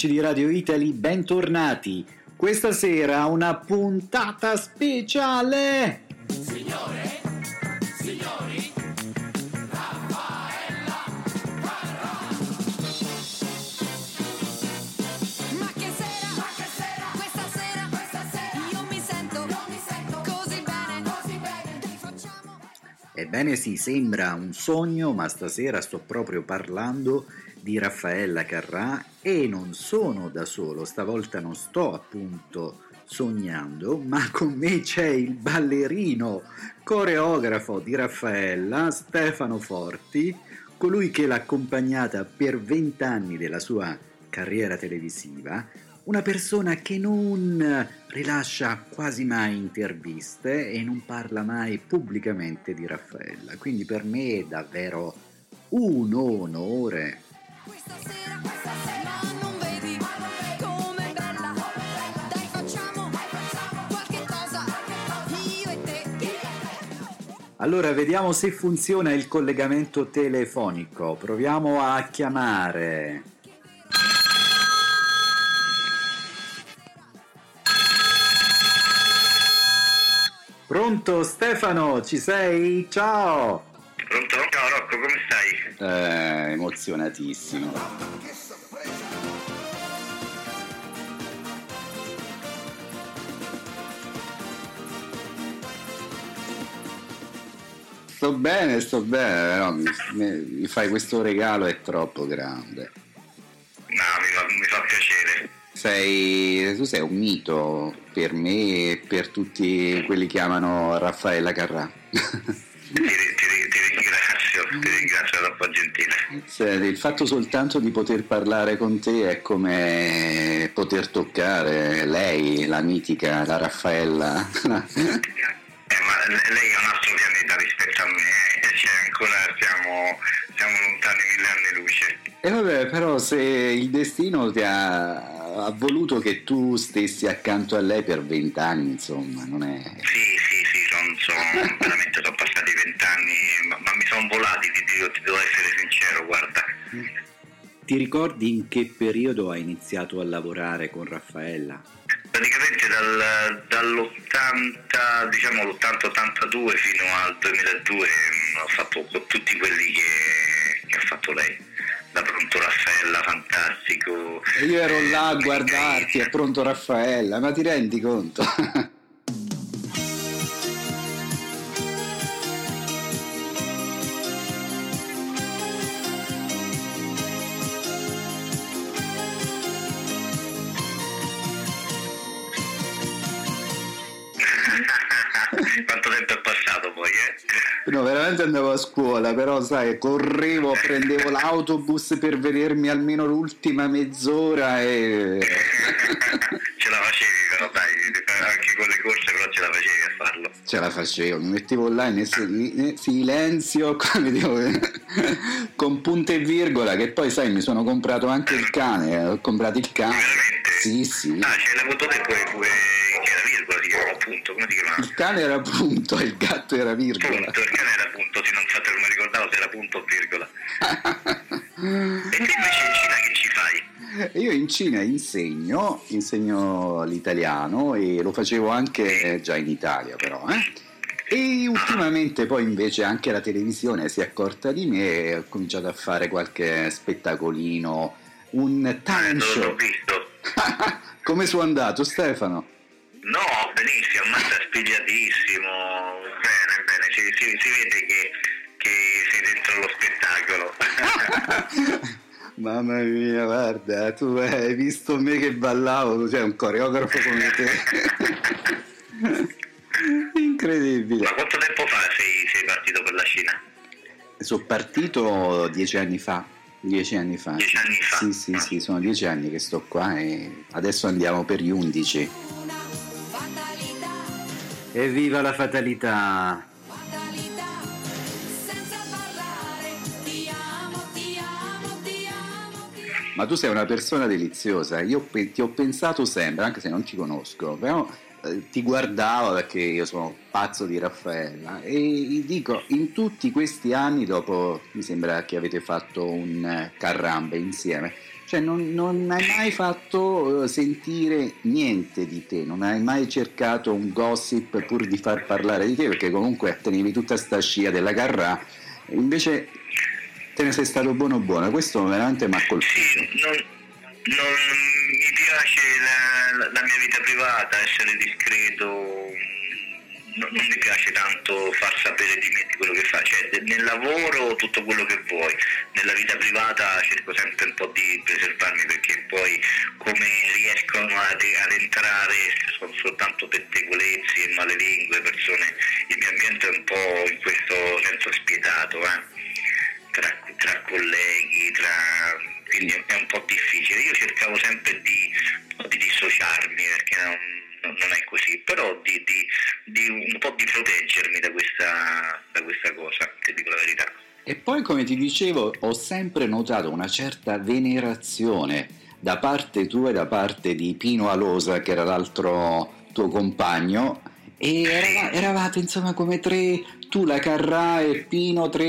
amici di Radio Italy, bentornati. Questa sera una puntata speciale. Signore, signori, Raffaella Carrà. Ma che sera, ma che sera, questa sera, questa sera, io mi sento, io mi sento così bene, così bene, facciamo. Ebbene sì, sembra un sogno, ma stasera sto proprio parlando di Raffaella Carrà e non sono da solo, stavolta non sto appunto sognando, ma con me c'è il ballerino, coreografo di Raffaella, Stefano Forti, colui che l'ha accompagnata per vent'anni della sua carriera televisiva, una persona che non rilascia quasi mai interviste e non parla mai pubblicamente di Raffaella, quindi per me è davvero un onore Allora vediamo se funziona il collegamento telefonico. Proviamo a chiamare. Pronto Stefano, ci sei? Ciao! Eh, emozionatissimo. Sto bene, sto bene, no, mi, mi, fai questo regalo, è troppo grande. No, mi fa, mi fa piacere. Sei, tu sei un mito per me e per tutti quelli che amano Raffaella Carrà. Troppo gentile. Senti, il fatto soltanto di poter parlare con te è come poter toccare lei, la mitica, la Raffaella. eh, ma lei è un altro pianeta rispetto a me, e cioè ancora siamo, siamo lontani mille anni luce. E vabbè, però se il destino ti ha, ha voluto che tu stessi accanto a lei per vent'anni, insomma, non è... Sì, son, son, veramente sono passati vent'anni, ma, ma, mi sono volati, ti, ti, ti devo essere sincero, guarda. Ti ricordi in che periodo hai iniziato a lavorare con Raffaella? Praticamente dal, dall'80, diciamo l'80-82 fino al 2002 ho fatto con tutti quelli che, che ha fatto lei da Pronto Raffaella, fantastico. E io ero là a guardarti a Pronto Raffaella, ma ti rendi conto? eh? No, veramente andavo a scuola, però sai, correvo, prendevo l'autobus per vedermi almeno l'ultima mezz'ora e... ce la facevi però dai, anche con le corse però ce la facevi a farlo. Ce la facevo, mi mettevo là in silenzio, con punto e virgola, che poi sai mi sono comprato anche il cane, ho comprato il cane. Veramente? Sì, sì. Ah, ce l'hai avuto te pure, pure? Il cane era punto, il gatto era virgola. Punto, il cane era punto, sì, non so se mi ricordavo se era punto virgola. e te invece in Cina che ci fai? Io in Cina insegno, insegno l'italiano e lo facevo anche già in Italia però, eh? E ultimamente poi invece anche la televisione si è accorta di me e ho cominciato a fare qualche spettacolino, un talent Eh, show. l'ho visto. Come sono andato Stefano? No, benissimo, mazza spigliatissimo, bene, bene, si, si- si vede che, dentro lo spettacolo. Mamma mia, guarda, tu hai visto me che ballavo, tu sei un coreografo come te. Incredibile. Ma quanto tempo fa sei, sei partito per la Cina? Sono partito dieci anni fa. Dieci anni fa. Dieci anni fa? Sì, sì, sì, sono dieci anni che sto qua e adesso andiamo per gli undici. Evviva la fatalità! Ma tu sei una persona deliziosa, io pe- ti ho pensato sempre, anche se non ti conosco, però eh, ti guardavo perché io sono pazzo di Raffaella. E dico, in tutti questi anni, dopo mi sembra che avete fatto un eh, carrambe insieme, Cioè non, non, hai mai fatto eh, sentire niente di te, non hai mai cercato un gossip pur di far parlare di te, perché comunque tenevi tutta sta scia della Carrà, invece te ne sei stato buono buono, questo veramente mi ha colpito. Sì, non, non mi piace la, la, mia vita privata, essere discreto, non, non, mi piace tanto far sapere di me di quello che faccio, cioè, nel lavoro tutto quello che vuoi, nella vita privata cerco sempre un po' di preservarmi perché poi come riescono ad, ad entrare sono soltanto pettegolezzi e malelingue, persone, il mio ambiente è un po' in questo senso spietato, eh? Tra, tra colleghi, tra... quindi è un po' difficile, io cercavo sempre di, di dissociarmi perché non non è così, però di, di, di, un po' di proteggermi da questa, da questa cosa, ti dico la verità. E poi, come ti dicevo, ho sempre notato una certa venerazione da parte tua e da parte di Pino Alosa, che era l'altro tuo compagno, e eravate, eravate insomma come tre, tu, la Carrà e Pino, tre,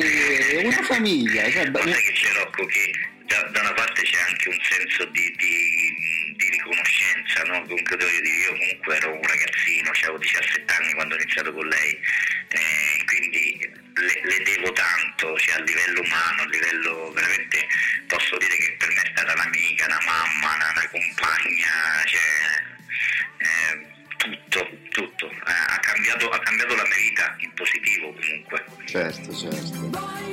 una famiglia. Cioè, Guarda che c'è Rocco che da, da, una parte c'è anche un senso di, di, di riconoscenza, no? comunque devo dire, io comunque ero un ragazzino, avevo 17 anni quando ho iniziato con lei, eh, quindi le, le, devo tanto, cioè, a livello umano, a livello veramente posso dire che per me è stata un'amica, una mamma, una, una compagna, cioè, eh, tutto, tutto, eh, cambiato, ha cambiato la mia vita in positivo comunque. Certo, certo.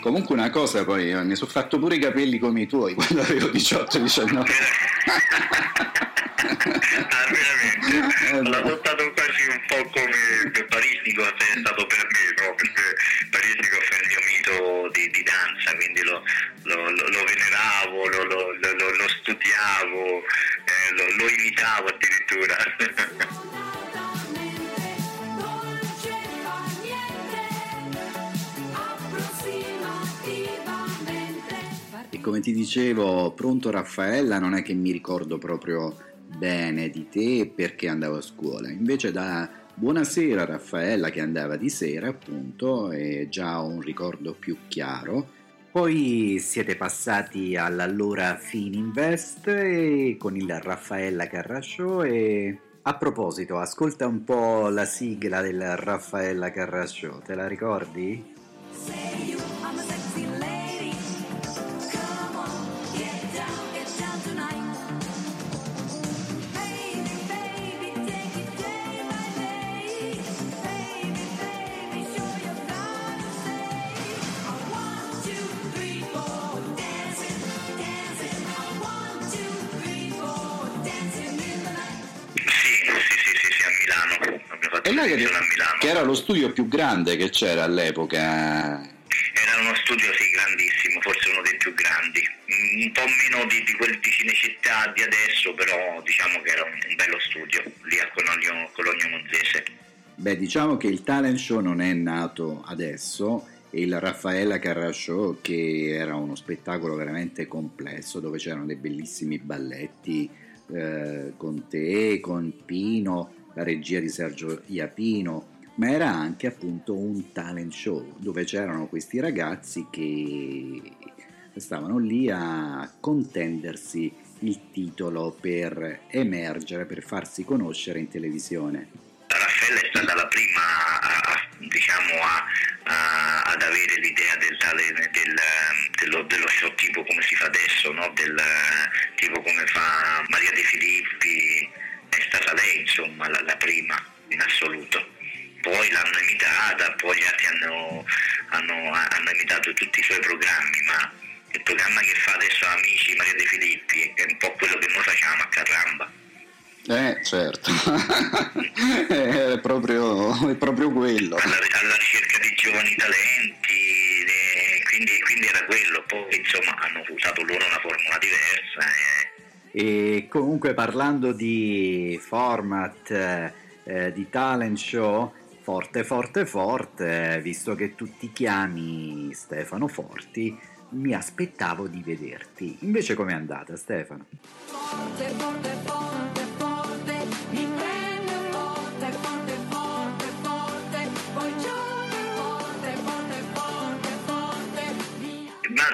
Comunque una cosa poi, mi sono fatto pure i capelli come i tuoi quando avevo 18-19. ah, veramente? L'ho adottato quasi un po' come per Parisnico è stato per me, no? perché Parisnico è il mio mito di, di danza, quindi lo, lo, lo, lo veneravo, lo, studiavo, eh, lo imitavo addirittura. come ti dicevo, pronto Raffaella non è che mi ricordo proprio bene di te perché andavo a scuola, invece da Buonasera Raffaella che andava di sera appunto è già un ricordo più chiaro. Poi siete passati all'allora Fininvest con il Raffaella Carrasciò e a proposito, ascolta un po' la sigla del Raffaella Carrasciò, te la ricordi? E lei che, che era lo studio più grande che c'era all'epoca. Era uno studio sì grandissimo, forse uno dei più grandi, un po' meno di, di quelli di Cinecittà di adesso, però diciamo che era un, un bello studio lì a Cologno, Cologno Monzese. Beh, diciamo che il talent show non è nato adesso e il Raffaella Carra Show che era uno spettacolo veramente complesso dove c'erano dei bellissimi balletti eh, con te, con Pino, la regia di Sergio Iapino, ma era anche appunto un talent show dove c'erano questi ragazzi che stavano lì a contendersi il titolo per emergere, per farsi conoscere in televisione. Raffaella è stata la prima diciamo, a, a, ad avere l'idea del, del, dello, dello, show tipo come si fa adesso, no? del, tipo come fa Maria De Filippi, è stata lei insomma la, la prima in assoluto. Poi l'hanno imitata, poi altri hanno, hanno, hanno imitato tutti i suoi programmi, ma il programma che fa adesso Amici Maria De Filippi è un po' quello che noi facciamo a Carramba. Eh, certo, è, proprio, è, proprio, quello. Alla, alla, ricerca di giovani talenti, de, quindi, quindi, era quello. Poi insomma hanno usato loro una formula diversa. Eh. E comunque parlando di format, eh, di talent show, forte, forte, forte, visto che tu ti chiami Stefano Forti, mi aspettavo di vederti. Invece com'è andata Stefano? Forte, forte, forte,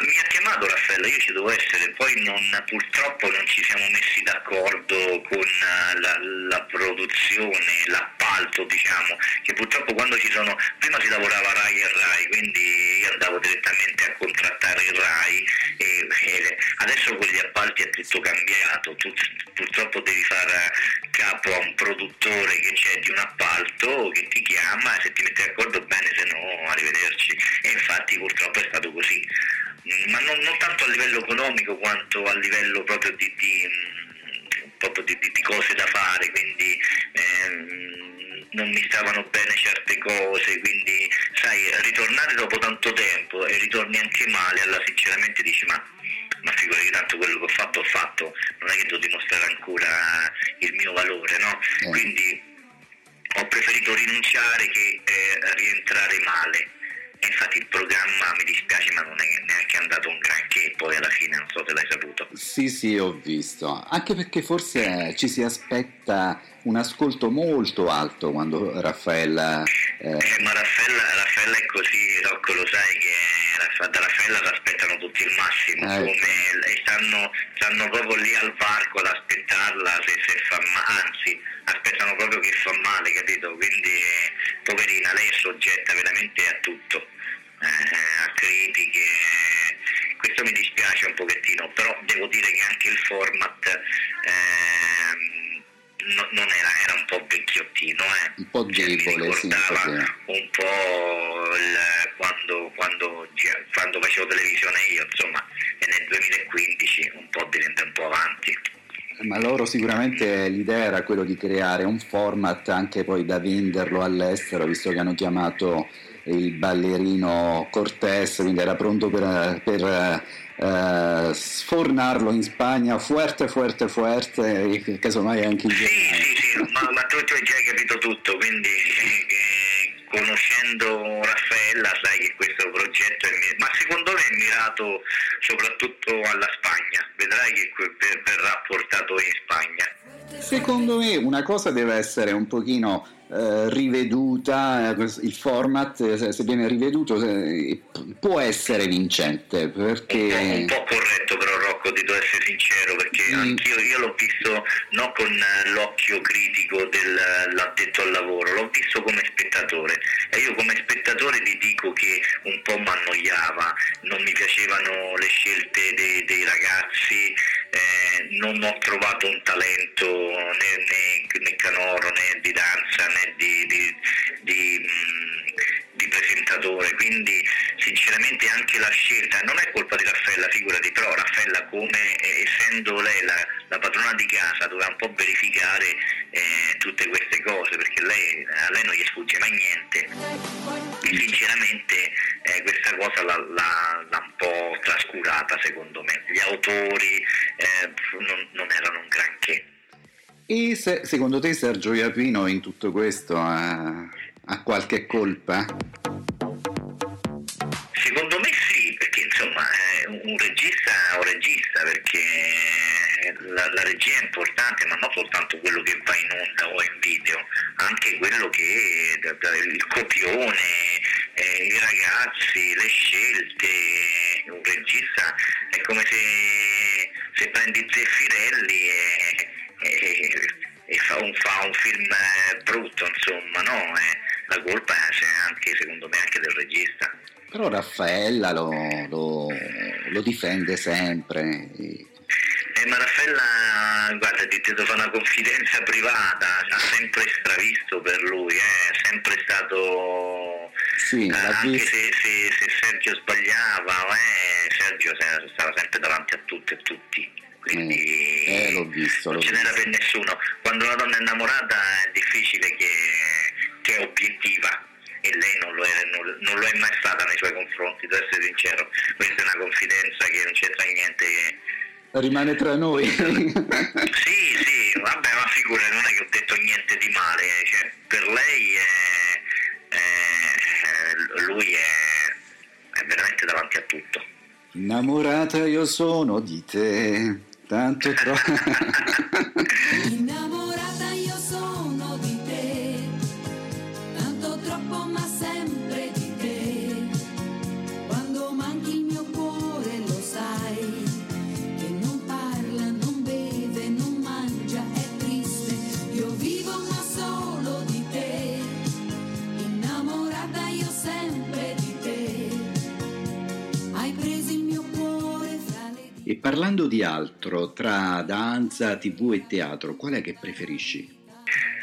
Mi ha chiamato Raffaella, io ci devo essere, poi non, purtroppo non ci siamo messi d'accordo con eh, la, la produzione, l'appalto diciamo, che purtroppo quando ci sono, prima si lavorava RAI e RAI, quindi io andavo direttamente a contrattare il RAI e, e adesso con gli appalti è tutto cambiato, tu, purtroppo devi fare capo a un produttore che c'è di un appalto che ti chiama, se ti metti d'accordo bene, se no arrivederci. E infatti purtroppo è stato così, ma non, non tanto a livello economico quanto a livello proprio di, di, mm, proprio di, di cose da fare, quindi ehm, non mi stavano bene certe cose, quindi sai, ritornare dopo tanto tempo e ritorni anche male, allora sinceramente dici ma ma figurati tanto quello che ho fatto ho fatto, non è che devo dimostrare ancora il mio valore, no? Eh. Quindi ho preferito rinunciare che eh, rientrare male. Infatti il programma mi dispiace ma non è neanche andato un granché poi alla fine, non so se l'hai saputo. Sì, sì, ho visto. Anche perché forse ci si aspetta un ascolto molto alto quando Raffaella... Eh... Eh, ma Raffaella, Raffaella, è così, Rocco lo sai che da Raffaella si aspettano tutti il massimo, eh. come, stanno, stanno, proprio lì al varco ad aspettarla se, se fa male, anzi aspettano proprio che fa male, capito? Quindi poverina, lei è soggetta veramente a tutto, eh, a critiche, questo mi dispiace un pochettino, però devo dire che anche il format... Eh, no, non era, era un po' vecchiottino, eh. un po' debole, cioè, mi ricordava sì, un po' il, quando, quando, quando, facevo televisione io, insomma, e nel 2015 un po' diventa un po' avanti. Ma loro sicuramente l'idea era quello di creare un format anche poi da venderlo all'estero, visto che hanno chiamato il ballerino Cortés, quindi era pronto per, per eh, sfornarlo in Spagna fuerte, fuerte, fuerte e casomai anche in Germania. Sì, sì, sì, ma, ma tu, tu, hai già capito tutto, quindi eh, conoscendo Raffaella sai che questo progetto è ma secondo me è mirato soprattutto alla Spagna, vedrai che verrà portato in Spagna. Secondo me una cosa deve essere un pochino eh, riveduta, eh, il format se, se viene riveduto se, può essere vincente perché... Un po', un po', corretto però Rocco, ti devo essere sincero perché mm. anch'io io l'ho visto non con l'occhio critico dell'addetto al lavoro, l'ho visto come spettatore e io come spettatore ti dico che un po' mi annoiava, non mi piacevano le scelte dei, dei ragazzi, eh, non ho trovato un talento né, né, né canoro né di danza né di, di, di, mm, di, presentatore, quindi sinceramente anche la scelta non è colpa di Raffaella, figurati, però Raffaella come eh, essendo lei la, la, padrona di casa doveva un po' verificare eh, tutte queste cose perché lei, a lei non gli sfugge mai niente e sinceramente eh, questa cosa l'ha, un po' trascurata secondo me, gli autori eh, non, non erano un granché. E se, secondo te Sergio Iapino in tutto questo ha, ha qualche colpa? Secondo me sì, perché insomma un regista è un regista, perché la, la, regia è importante, ma non soltanto quello che va in onda o in video, anche quello che il copione, eh, i ragazzi, le scelte. Un regista è come se, se prendi Zeffirelli e e, e fa, un, fa, un, film eh, Però Raffaella lo, lo, lo difende sempre. Eh, ma Raffaella, guarda, ti devo fare una confidenza privata, ha sempre stravisto per lui, eh, è sempre stato... Sì, eh, anche se, se, se, Sergio sbagliava, eh, Sergio stava sempre davanti a tutti e tutti quindi eh, l'ho visto, non ce n'era per nessuno. Quando una donna è innamorata è difficile che, sincero. Questa è una confidenza che non c'entra niente. Che... Rimane tra noi. sì, sì, vabbè, ma figura, non è che ho detto niente di male, cioè, per lei è, è, lui è, è veramente davanti a tutto. Innamorata io sono di te tanto troppo. parlando di altro, tra danza, tv e teatro, qual è che preferisci?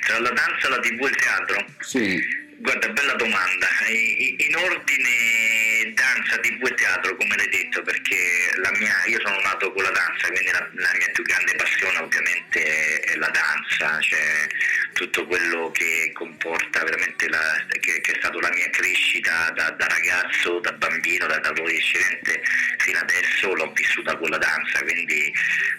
Tra la danza, la tv e il teatro? Sì. Guarda, bella domanda. In ordine danza, tv e teatro, come l'hai detto, perché mia, io sono nato con la danza, quindi la, la, mia più grande passione ovviamente è la danza, cioè tutto quello che comporta veramente la, che, che, è stato la mia crescita da, da ragazzo, da bambino, da, da adolescente fino adesso l'ho vissuta con la danza, quindi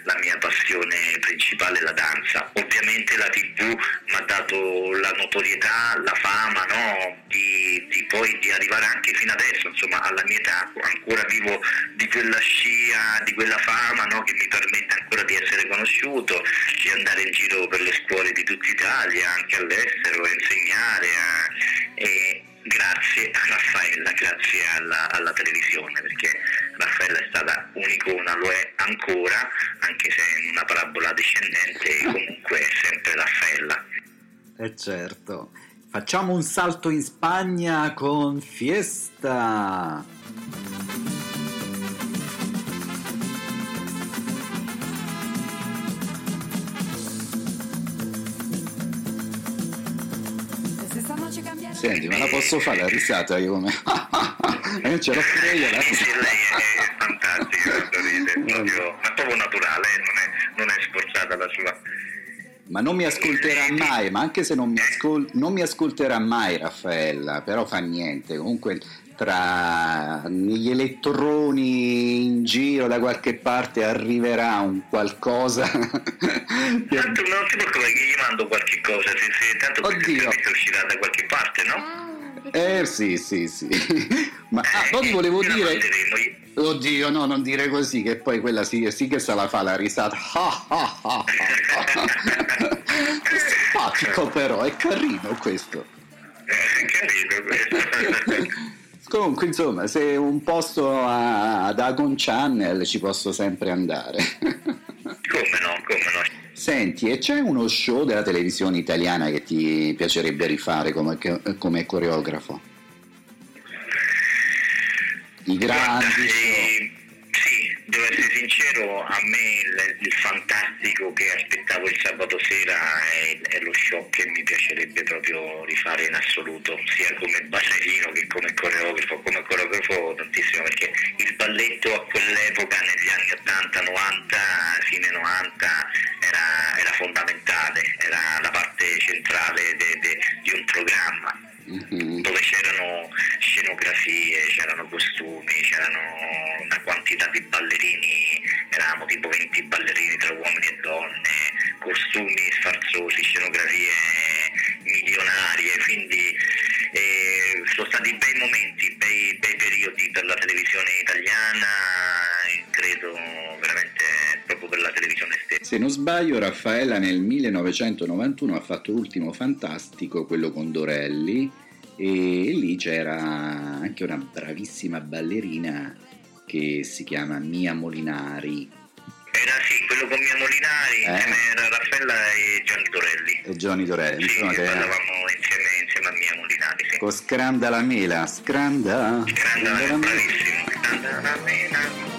la mia passione principale è la danza. Ovviamente la tv mi ha dato la notorietà, la fama, no? di, di, poi di arrivare anche fino adesso, insomma alla mia età ancora vivo di quella scia, di quella fama no? che mi permette ancora di essere conosciuto, di andare in giro per le scuole di tutta Italia, anche all'estero, a insegnare. A, e, grazie a Raffaella, grazie alla, alla, televisione, perché Raffaella è stata un'icona, lo è ancora, anche se in una parabola discendente, comunque è sempre Raffaella. Eh certo. Facciamo un salto in Spagna con Fiesta. Senti, me la posso fare la risata io come... non ce l'ho pure io la fantastica, proprio, ma proprio naturale, non è, non è sforzata la sua... Ma non mi ascolterà mai, ma anche se non mi, ascol- non mi ascolterà mai Raffaella, però fa niente, comunque tra gli elettroni in giro da qualche parte arriverà un qualcosa. Tanto non ti preoccupare che gli mando qualche cosa, se, se tanto Oddio. uscirà da qualche parte, no? Eh sì, sì, sì. Ma ah, eh, poi volevo dire... Oddio, no, non dire così, che poi quella sì, sì che se la fa la risata. Simpatico però, è carino questo. È carino questo. Comunque, insomma, se un posto ad Agon Channel ci posso sempre andare. come no, come no. Senti, e c'è uno show della televisione italiana che ti piacerebbe rifare come, come coreografo? I grandi Guarda, show. Sì, devo essere sincero, a me il, il, fantastico che aspettavo il sabato sera è, è, lo show che mi piacerebbe proprio rifare in assoluto, sia come ballerino che come coreografo, come coreografo tantissimo perché il balletto a quell'epoca negli anni 80-90, fine 90 era, era, fondamentale, era la parte centrale de, de, di un programma mm-hmm. dove c'erano scenografie, c'erano costumi, c'erano una quantità di ballerini, eravamo tipo 20 ballerini tra uomini e donne, costumi sfarzosi, scenografie milionarie, quindi eh, sono stati bei momenti, bei, bei periodi per la televisione italiana, credo veramente per la televisione stessa. Se non sbaglio Raffaella nel 1991 ha fatto l'ultimo fantastico, quello con Dorelli, e lì c'era anche una bravissima ballerina che si chiama Mia Molinari. Era sì, quello con Mia Molinari, eh? era Raffaella e Gianni Dorelli. E Gianni Dorelli, sì, insomma, ballavamo insieme, insieme, a Mia Molinari. Sì. Con Scranda la mela, Scranda. Scranda, la mela. bravissimo, Scranda la mela.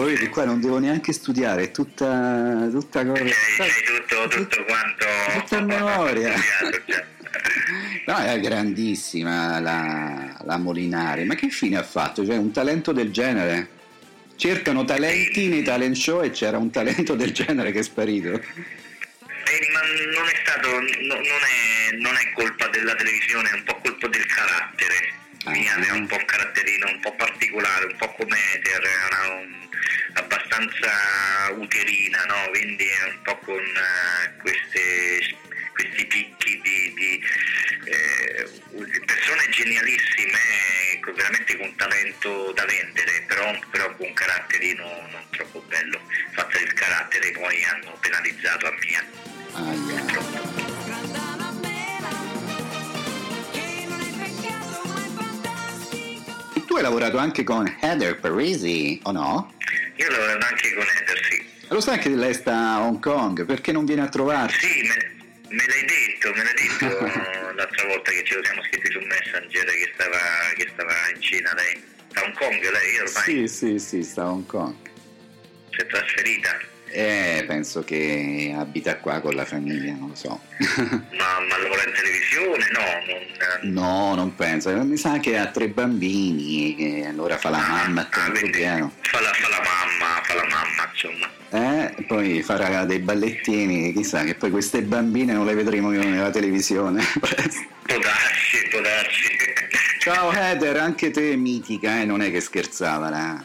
Lo vedi qua non devo neanche studiare, è tutta, tutta cosa. tutto, tutto quanto. Tutta a memoria. No, è grandissima la, la Molinari, ma che fine ha fatto? Cioè, un talento del genere? Cercano talenti nei talent show e c'era un talento del genere che è sparito. Eh, ma non è stato, no, non, è, non, è, colpa della televisione, è un po' colpa del carattere. Mia, è un po' un caratterino un po' particolare, un po' come Ether, era un abbastanza uterina, no? quindi è un po' con uh, queste, questi picchi di, di eh, persone genialissime, ecco, veramente con talento da vendere, però, però con un caratterino non troppo bello. Fatto il carattere poi hanno penalizzato a mia. Ah, yeah. Hai lavorato anche con Heather Parisi, o no? Io ho lavorato anche con Eder, sì. Lo sai che lei sta a Hong Kong? Perché non viene a trovarci? Sì, me, me l'hai detto, me l'hai detto l'altra volta che ce lo siamo scritti su Messenger che stava, che stava in Cina lei. Da Hong Kong lei ormai Sì, sì, sì, sta a Hong Kong. si è trasferita. Eh, penso che abita qua con la famiglia, non lo so. Ma, ma lavora in televisione? No, non, no, non penso. Mi sa che ha tre bambini e allora fa la mamma Ah, pieno. Fa la, fa la mamma, fa la mamma, insomma. Eh, poi farà dei ballettini, chissà che poi queste bambine non le vedremo più nella televisione. Può darsi, può darsi. Ciao Heather, anche te mitica, eh? non è che scherzava la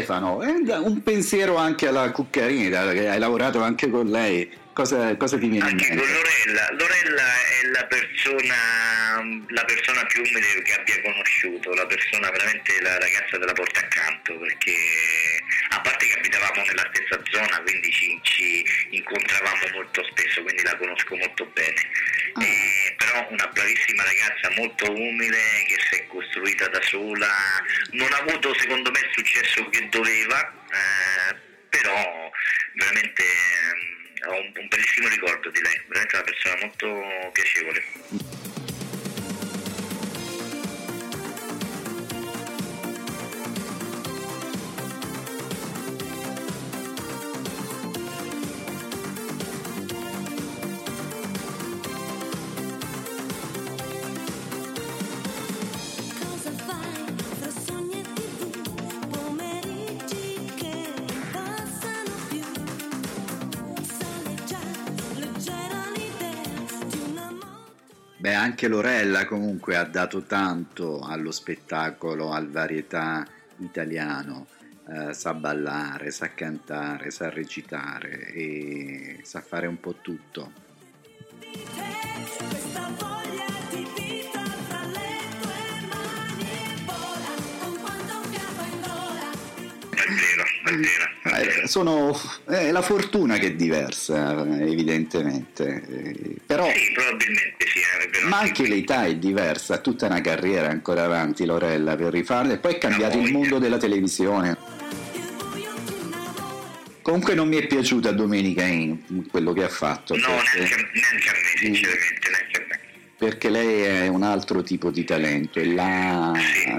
Stefano, eh, un pensiero anche alla Cuccarina, che hai lavorato anche con lei. Cosa, cosa ti viene in Anche con mente? Lorella, Lorella è la persona, la persona più umile che abbia conosciuto, la persona veramente la ragazza della porta accanto, perché a parte che abitavamo nella stessa zona, quindi ci, ci incontravamo molto spesso, quindi la conosco molto bene. Ah. Eh, però una bravissima ragazza molto umile che si è costruita da sola, non ha avuto secondo me il successo che doveva, eh, però veramente ehm, ho un, un bellissimo ricordo di lei, veramente una persona molto piacevole. Anche Lorella comunque ha dato tanto allo spettacolo, al varietà italiano. Eh, sa ballare, sa cantare, sa recitare e sa fare un po' tutto. Sono, è la fortuna che è diversa, evidentemente, eh, però Sì, probabilmente sì, ma anche l'età è diversa, tutta una carriera ancora avanti Lorella per rifarla e poi è cambiato il mondo della televisione. Comunque non mi è piaciuta Domenica In, quello che ha fatto, No, perché, neanche, a me, sinceramente, neanche a me. perché lei è un altro tipo di talento e là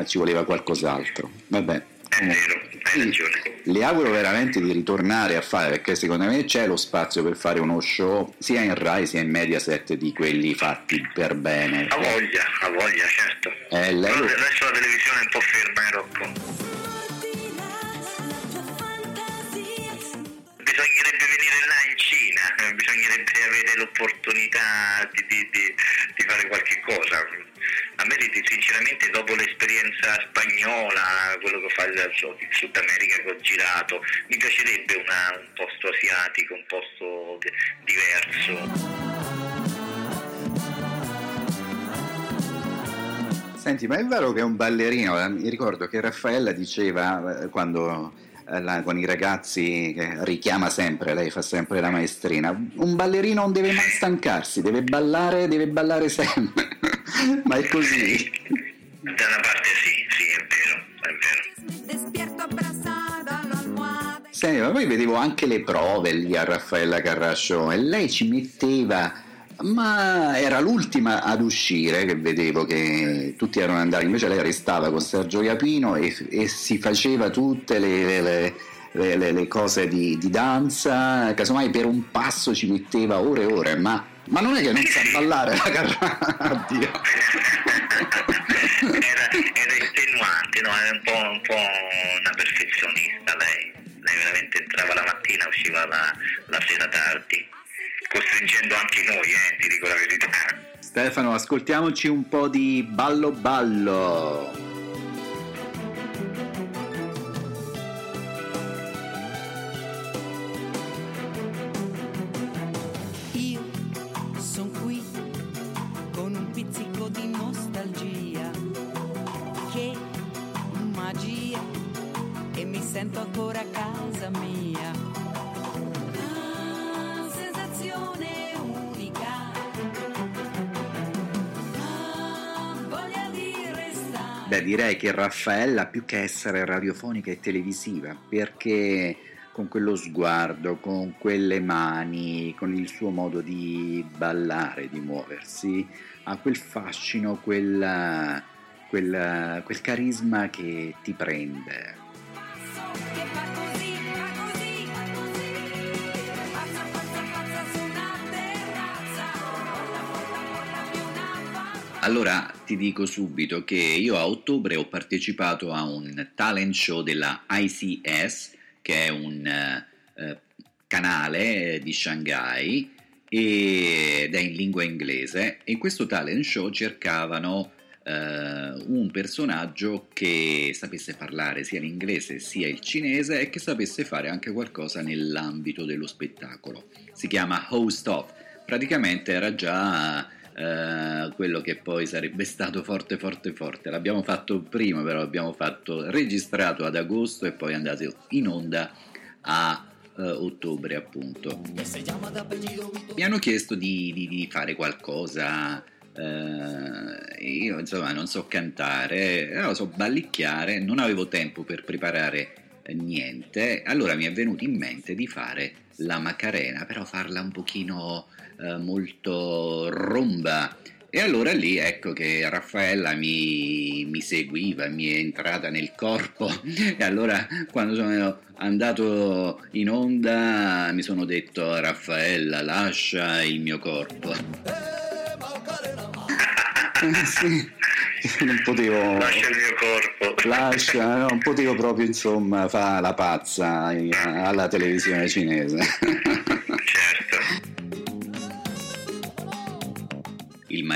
ci voleva qualcos'altro. Vabbè. È vero, Sì. Le auguro veramente di ritornare a fare perché secondo me c'è lo spazio per fare uno show sia in Rai sia in Mediaset di quelli fatti per bene. Ha voglia, ha voglia, certo. Eh, lei adesso la televisione è un po' ferma, eh, Rocco. Bisognerebbe venire là in Cina, eh, bisognerebbe avere l'opportunità di, di- di- di fare qualche cosa. A me sinceramente dopo l'esperienza spagnola, quello che ho fatto in Sud America che ho girato, mi piacerebbe una- un posto asiatico, un posto di- diverso. Senti, ma è vero che è un ballerino? Mi ricordo che Raffaella diceva eh, quando la- con i ragazzi che richiama sempre, lei fa sempre la maestrina, un ballerino non deve mai stancarsi, deve ballare, deve ballare sempre. ma è così. Da una parte sì, sì, è vero, è vero. Senti, ma poi vedevo anche le prove lì a Raffaella Carrascio e lei ci metteva, ma era l'ultima ad uscire che vedevo che tutti erano andati, invece lei restava con Sergio Capino e, e si faceva tutte le, le- le- le- cose di, di danza, casomai per un passo ci metteva ore e ore, ma, ma non è che non sa ballare la Carrascio. era, era estenuante, no? era un po', un po' una perfezionista lei. Lei veramente entrava la mattina, usciva la, la sera tardi, costringendo anche noi, eh, ti dico la verità. Stefano, ascoltiamoci un po' di ballo ballo. Beh, direi che Raffaella più che essere radiofonica è televisiva, perché con quello sguardo, con quelle mani, con il suo modo di ballare, di muoversi, ha quel fascino, quel, quel, quel carisma che ti prende. Allora ti dico subito che io a ottobre ho partecipato a un talent show della ICS, che è un eh, eh, canale di Shanghai ed è in lingua inglese e in questo talent show cercavano eh, un personaggio che sapesse parlare sia l'inglese sia il cinese e che sapesse fare anche qualcosa nell'ambito dello spettacolo. Si chiama Host Off, praticamente era già eh, quello che poi sarebbe stato forte forte forte. L'abbiamo fatto prima, però l'abbiamo fatto registrato ad agosto e poi andato in onda a eh, ottobre appunto. Mi hanno chiesto di, di- di fare qualcosa. eh, io insomma non so cantare, però so ballicchiare, non avevo tempo per preparare eh, niente, allora mi è venuto in mente di fare la Macarena, però farla un pochino eh, molto romba. E allora lì ecco che Raffaella mi, mi seguiva, mi è entrata nel corpo e allora quando sono andato in onda mi sono detto Raffaella lascia il mio corpo. sì, non potevo... Lascia il mio corpo. Lascia, non potevo proprio insomma fare la pazza alla televisione cinese.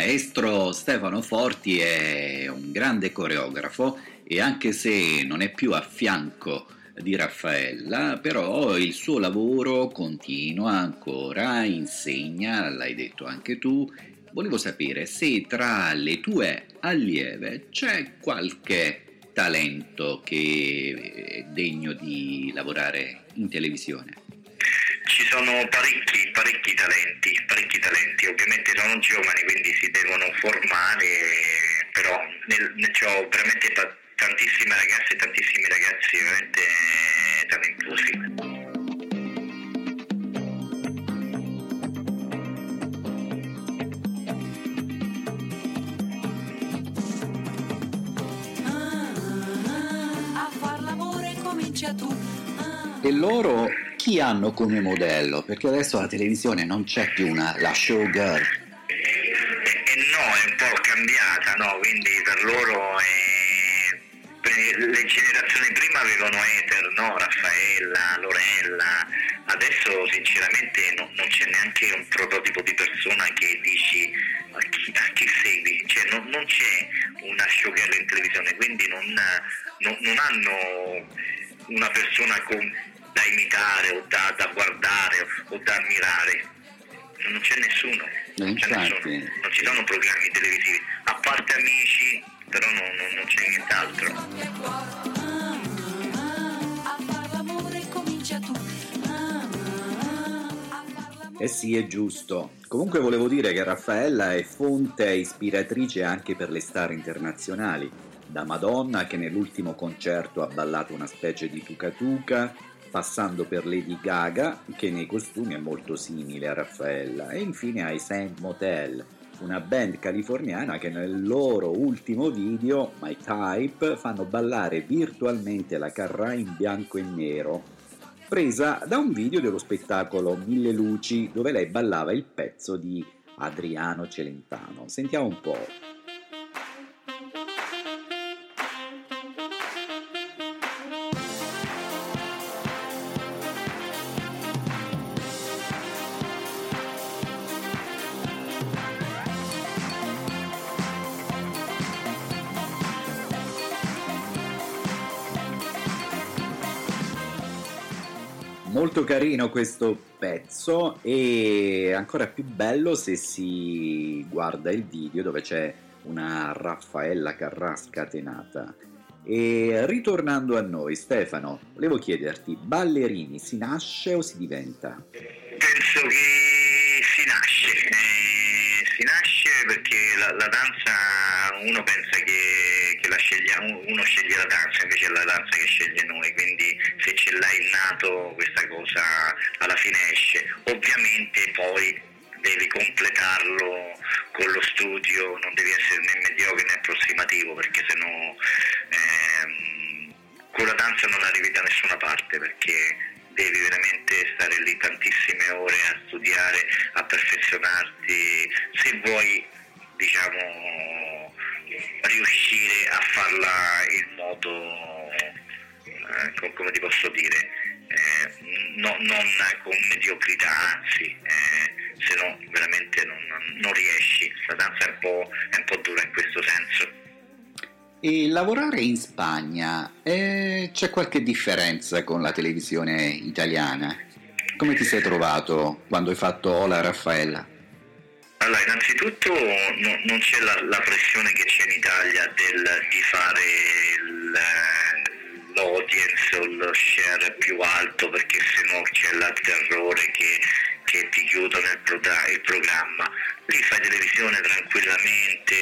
Maestro Stefano Forti è un grande coreografo e anche se non è più a fianco di Raffaella, però il suo lavoro continua ancora, insegna, l'hai detto anche tu. Volevo sapere se tra le tue allieve c'è qualche talento che è degno di lavorare in televisione. Ci sono parecchi, parecchi talenti, parecchi talenti, ovviamente sono giovani quindi si devono formare, però nel, ne ho veramente ta- tantissime ragazze e tantissimi ragazzi veramente talentuosi. A far l'amore comincia tu. E loro chi hanno come modello? Perché adesso la televisione non c'è più una, la showgirl. E, e no, è un po' cambiata, no? Quindi per loro è- per le generazioni prima avevano Ether, no? Raffaella, Lorella, adesso sinceramente no- non c'è neanche un prototipo di persona che dici a chi, a chi segui, cioè non, non c'è una showgirl in televisione, quindi non, non- non hanno una persona con- da imitare o da, da guardare o da ammirare, non c'è nessuno. Eh, Non, c'è infatti. nessuno. non ci sono programmi televisivi, a parte amici, però non, non- non c'è nient'altro. Eh sì, è giusto. Comunque volevo dire che Raffaella è fonte e ispiratrice anche per le star internazionali. Da Madonna che nell'ultimo concerto ha ballato una specie di tuca tuca, passando per Lady Gaga che nei costumi è molto simile a Raffaella e infine ai Saint Motel, una band californiana che nel loro ultimo video, My Type, fanno ballare virtualmente la Carrà in bianco e nero, presa da un video dello spettacolo Mille Luci dove lei ballava il pezzo di Adriano Celentano. Sentiamo un po'. Molto carino questo pezzo e ancora più bello se si guarda il video dove c'è una Raffaella Carrà scatenata. E ritornando a noi, Stefano, volevo chiederti, ballerini si nasce o si diventa? Penso che si nasce, eh, si nasce perché la, la danza uno pensa che, la sceglia, uno sceglie la danza, invece è la danza che sceglie noi, quindi se ce l'hai innato questa cosa alla fine esce. Ovviamente poi devi completarlo con lo studio, non devi essere né mediocre né approssimativo perché sennò ehm, con la danza non arrivi da nessuna parte perché devi veramente stare lì tantissime ore a studiare, a perfezionarti, se vuoi diciamo riuscire a farla in modo eh, co- come ti posso dire eh, no- non con mediocrità anzi eh, se no veramente non, non riesci la danza è un, po', è un po' dura in questo senso E lavorare in Spagna, eh, c'è qualche differenza con la televisione italiana? Come ti sei trovato quando hai fatto Ola Raffaella? Allora, innanzitutto no- non c'è la, la pressione che c'è in Italia del, di fare il- l'audience o lo share più alto perché sennò c'è il terrore che, che ti chiudono il, proda- il programma. Lì fai televisione tranquillamente,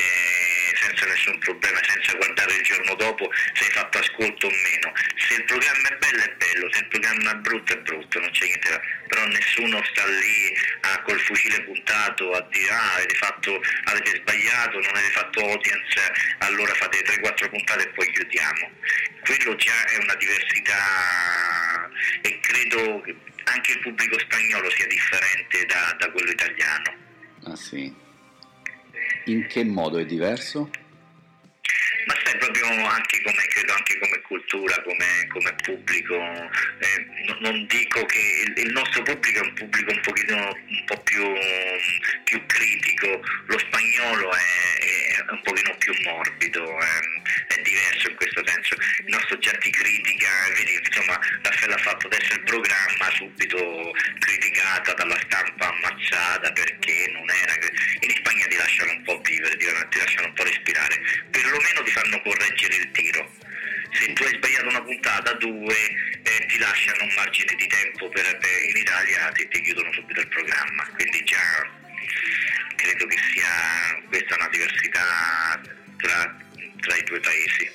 senza nessun problema, senza guardare il giorno dopo se hai fatto ascolto o meno. Se il programma è bello è bello, se il programma è brutto è brutto, non c'è niente da però nessuno sta lì ah, col fucile puntato a dire ah avete fatto avete sbagliato, non avete fatto audience, allora fate 3-4 puntate e poi chiudiamo. Quello già è una diversità e credo che anche il pubblico spagnolo sia differente da, da quello italiano. Ah sì. In che modo è diverso? Ma sai proprio anche come credo anche come cultura, come, come pubblico, eh, no- non dico che il, il nostro pubblico è un pubblico un pochino un po' più, più critico, lo spagnolo è, è un pochino più morbido, ehm, è diverso in questo senso, il nostro già ti critica, vedi insomma Raffaella ha fatto adesso il programma subito criticata dalla stampa ammazzata perché non era in Spagna ti lasciano un po' vivere, ti lasciano un po' respirare, perlomeno ti fanno correggere il tiro. Se tu hai sbagliato una puntata, due, eh, ti lasciano un margine di tempo per, per- in Italia ti, ti chiudono subito il programma. Quindi già credo che sia questa una diversità tra, tra i due paesi.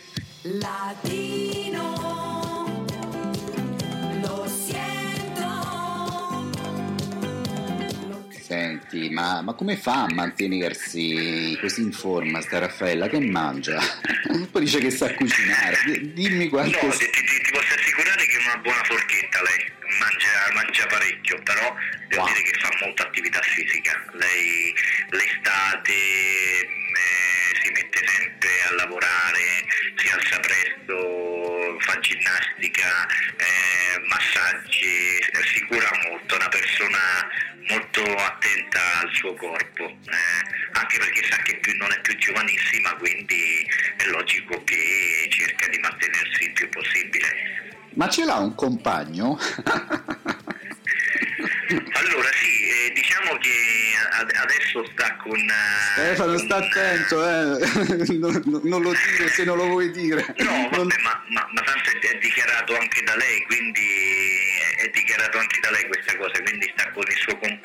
Senti, ma, ma come fa a mantenersi così in forma sta Raffaella? Che mangia? Poi dice che sa cucinare. Dimmi qualche... No, ti, ti- ti posso assicurare che è una buona forchetta lei, mangia, mangia parecchio, però devo Wow. dire che fa molta attività fisica. Lei l'estate eh, si mette sempre a lavorare, si alza presto, fa ginnastica, eh, massaggi, si cura molto, è una persona molto attenta al suo corpo, eh, anche perché sa che più- non è più giovanissima, quindi è logico che cerca di mantenersi il più possibile. Ma ce l'ha un compagno? Allora sì, eh, diciamo che ad- adesso sta con... eh, Stefano, con, sta attento, eh. non, non- non lo dire se non lo vuoi dire. No, vabbè, ma, ma- ma tanto è, è dichiarato anche da lei, quindi è, è dichiarato anche da lei questa cosa, quindi sta con il suo compagno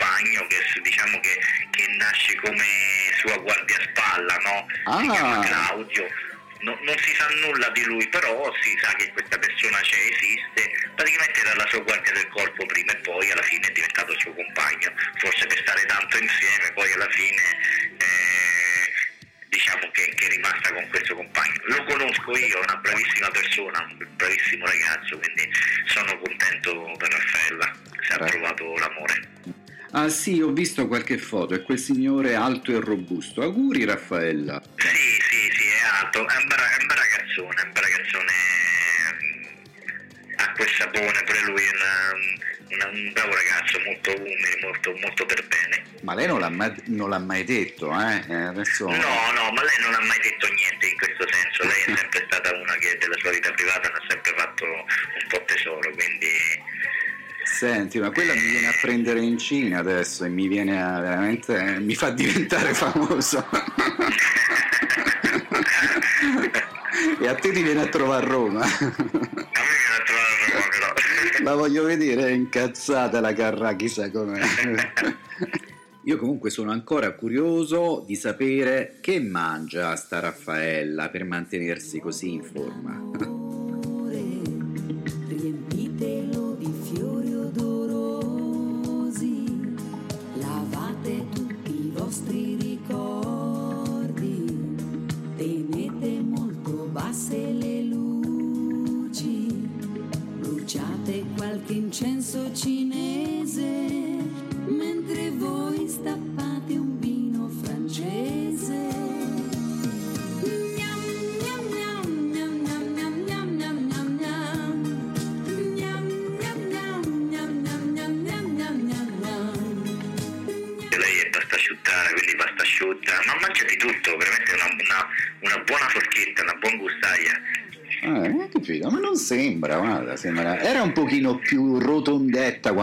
nasce come sua guardiaspalla, no? Si Ah. chiama Claudio. No- non si sa nulla di lui, però si sa che questa persona c'è, esiste, praticamente era la sua guardia del corpo prima e poi alla fine è diventato il suo compagno, forse per stare tanto insieme, poi alla fine eh, diciamo che, che è rimasta con questo compagno. Lo conosco io, è una bravissima persona, un bravissimo ragazzo, quindi Ah sì, ho visto qualche foto, è quel signore alto e robusto. Auguri Raffaella. Sì, sì, sì, è alto, è un bel, è un ragazzone, è un ragazzone, ha quel sapone, pure lui è una- una- un bravo ragazzo, molto umile, molto, molto per bene. Ma lei non l'ha mai, non l'ha mai detto, eh? Eh, Adesso... No, no, ma lei non ha mai detto niente in questo senso, lei è sempre stata una che della sua vita privata ne ha sempre fatto un po' tesoro, quindi Senti, ma quella mi viene a prendere in Cina adesso e mi viene a veramente... mi fa diventare famoso. e a te ti viene a trovare a Roma. A me viene a trovare a Roma però. La voglio vedere, è incazzata la Carrà, chissà com'è. Io comunque sono ancora curioso di sapere che mangia sta Raffaella per mantenersi così in forma.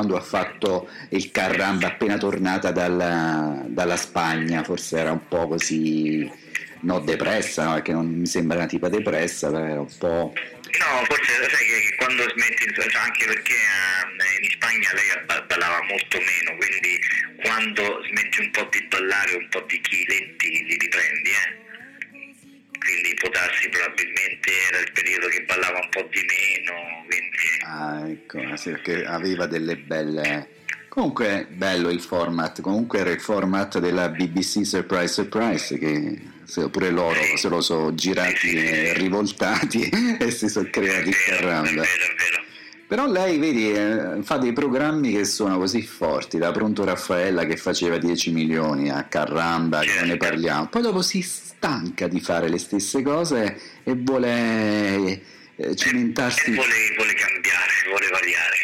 Quando ha fatto il Carramba appena tornata dalla, dalla Spagna, forse era un po' così, no depressa, no, perché non mi sembra una tipa depressa, era un po'... No, forse sai che quando smetti, cioè, anche perché eh, in Spagna lei ba- ballava molto meno, quindi quando smetti un po' di ballare un po' di chiletti li riprendi, eh. Quindi può darsi probabilmente era il periodo che ballava un po' di meno, Ah, ecco, perché aveva delle belle... Comunque bello il format, comunque era il format della BBC Surprise Surprise che pure loro se lo sono girati e rivoltati e si sono creati vero. Però lei, vedi, eh, fa dei programmi che sono così forti, da Pronto Raffaella che faceva 10 milioni a Carramba, che ne parliamo, poi dopo si stanca di fare le stesse cose e vuole eh, cimentarsi. Vuole, vuole cambiare, vuole variare.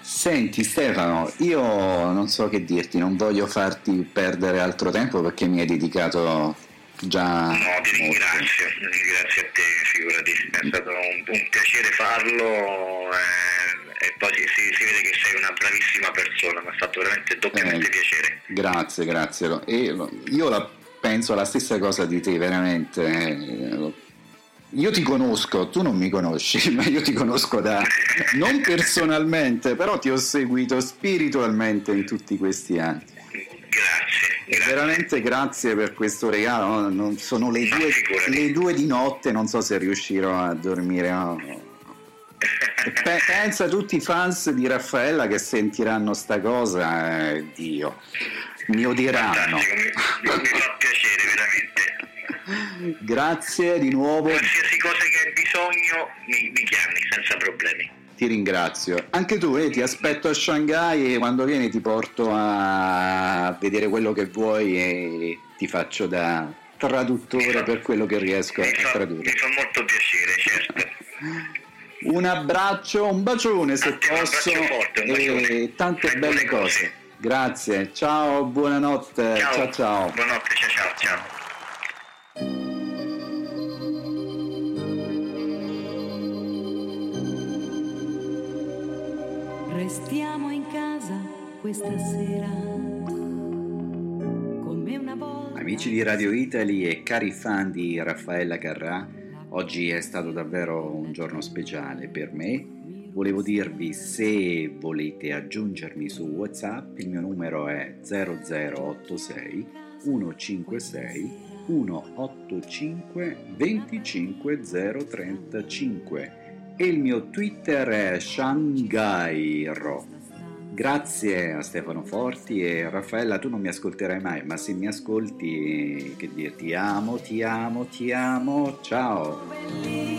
Senti Stefano, io non so che dirti, non voglio farti perdere altro tempo perché mi hai dedicato già No, ti ringrazio, ti ringrazio a te, figurati, è stato un, un piacere farlo eh, e poi si, si- si vede che sei una bravissima persona, mi ha fatto veramente doppiamente Eh, piacere. Grazie, grazie. E io la penso la stessa cosa di te, veramente. eh, Io ti conosco, tu non mi conosci, ma io ti conosco da non personalmente, però ti ho seguito spiritualmente in tutti questi anni. E veramente grazie per questo regalo. no? Non- sono le due, le due di notte, non so se riuscirò a dormire. no. Pe- pensa a tutti i fans di Raffaella che sentiranno sta cosa, eh, Dio, mi odieranno. Mi fa piacere veramente. Grazie di nuovo, Qualsiasi cosa che hai bisogno mi, mi chiami senza problemi. Ti ringrazio. Anche tu, eh, ti aspetto a Shanghai e quando vieni ti porto a vedere quello che vuoi e ti faccio da traduttore per quello che riesco Mi a fa, mi tradurre. fa molto piacere, certo. Un abbraccio, un bacione se A te un posso forte, e tante Fai belle cose. cose. Grazie, ciao, buonanotte, ciao ciao. Buonanotte, ciao ciao ciao. Restiamo in casa questa sera come una volta. Amici di Radio Italy e cari fan di Raffaella Carrà, oggi è stato davvero un giorno speciale per me. Volevo dirvi se volete aggiungermi su WhatsApp, il mio numero è 0086 156 185 25035 e il mio Twitter è Shanghai Grazie a Stefano Forti e Raffaella, tu non mi ascolterai mai, ma se mi ascolti, che dire, ti amo, ti amo, ti amo, ciao!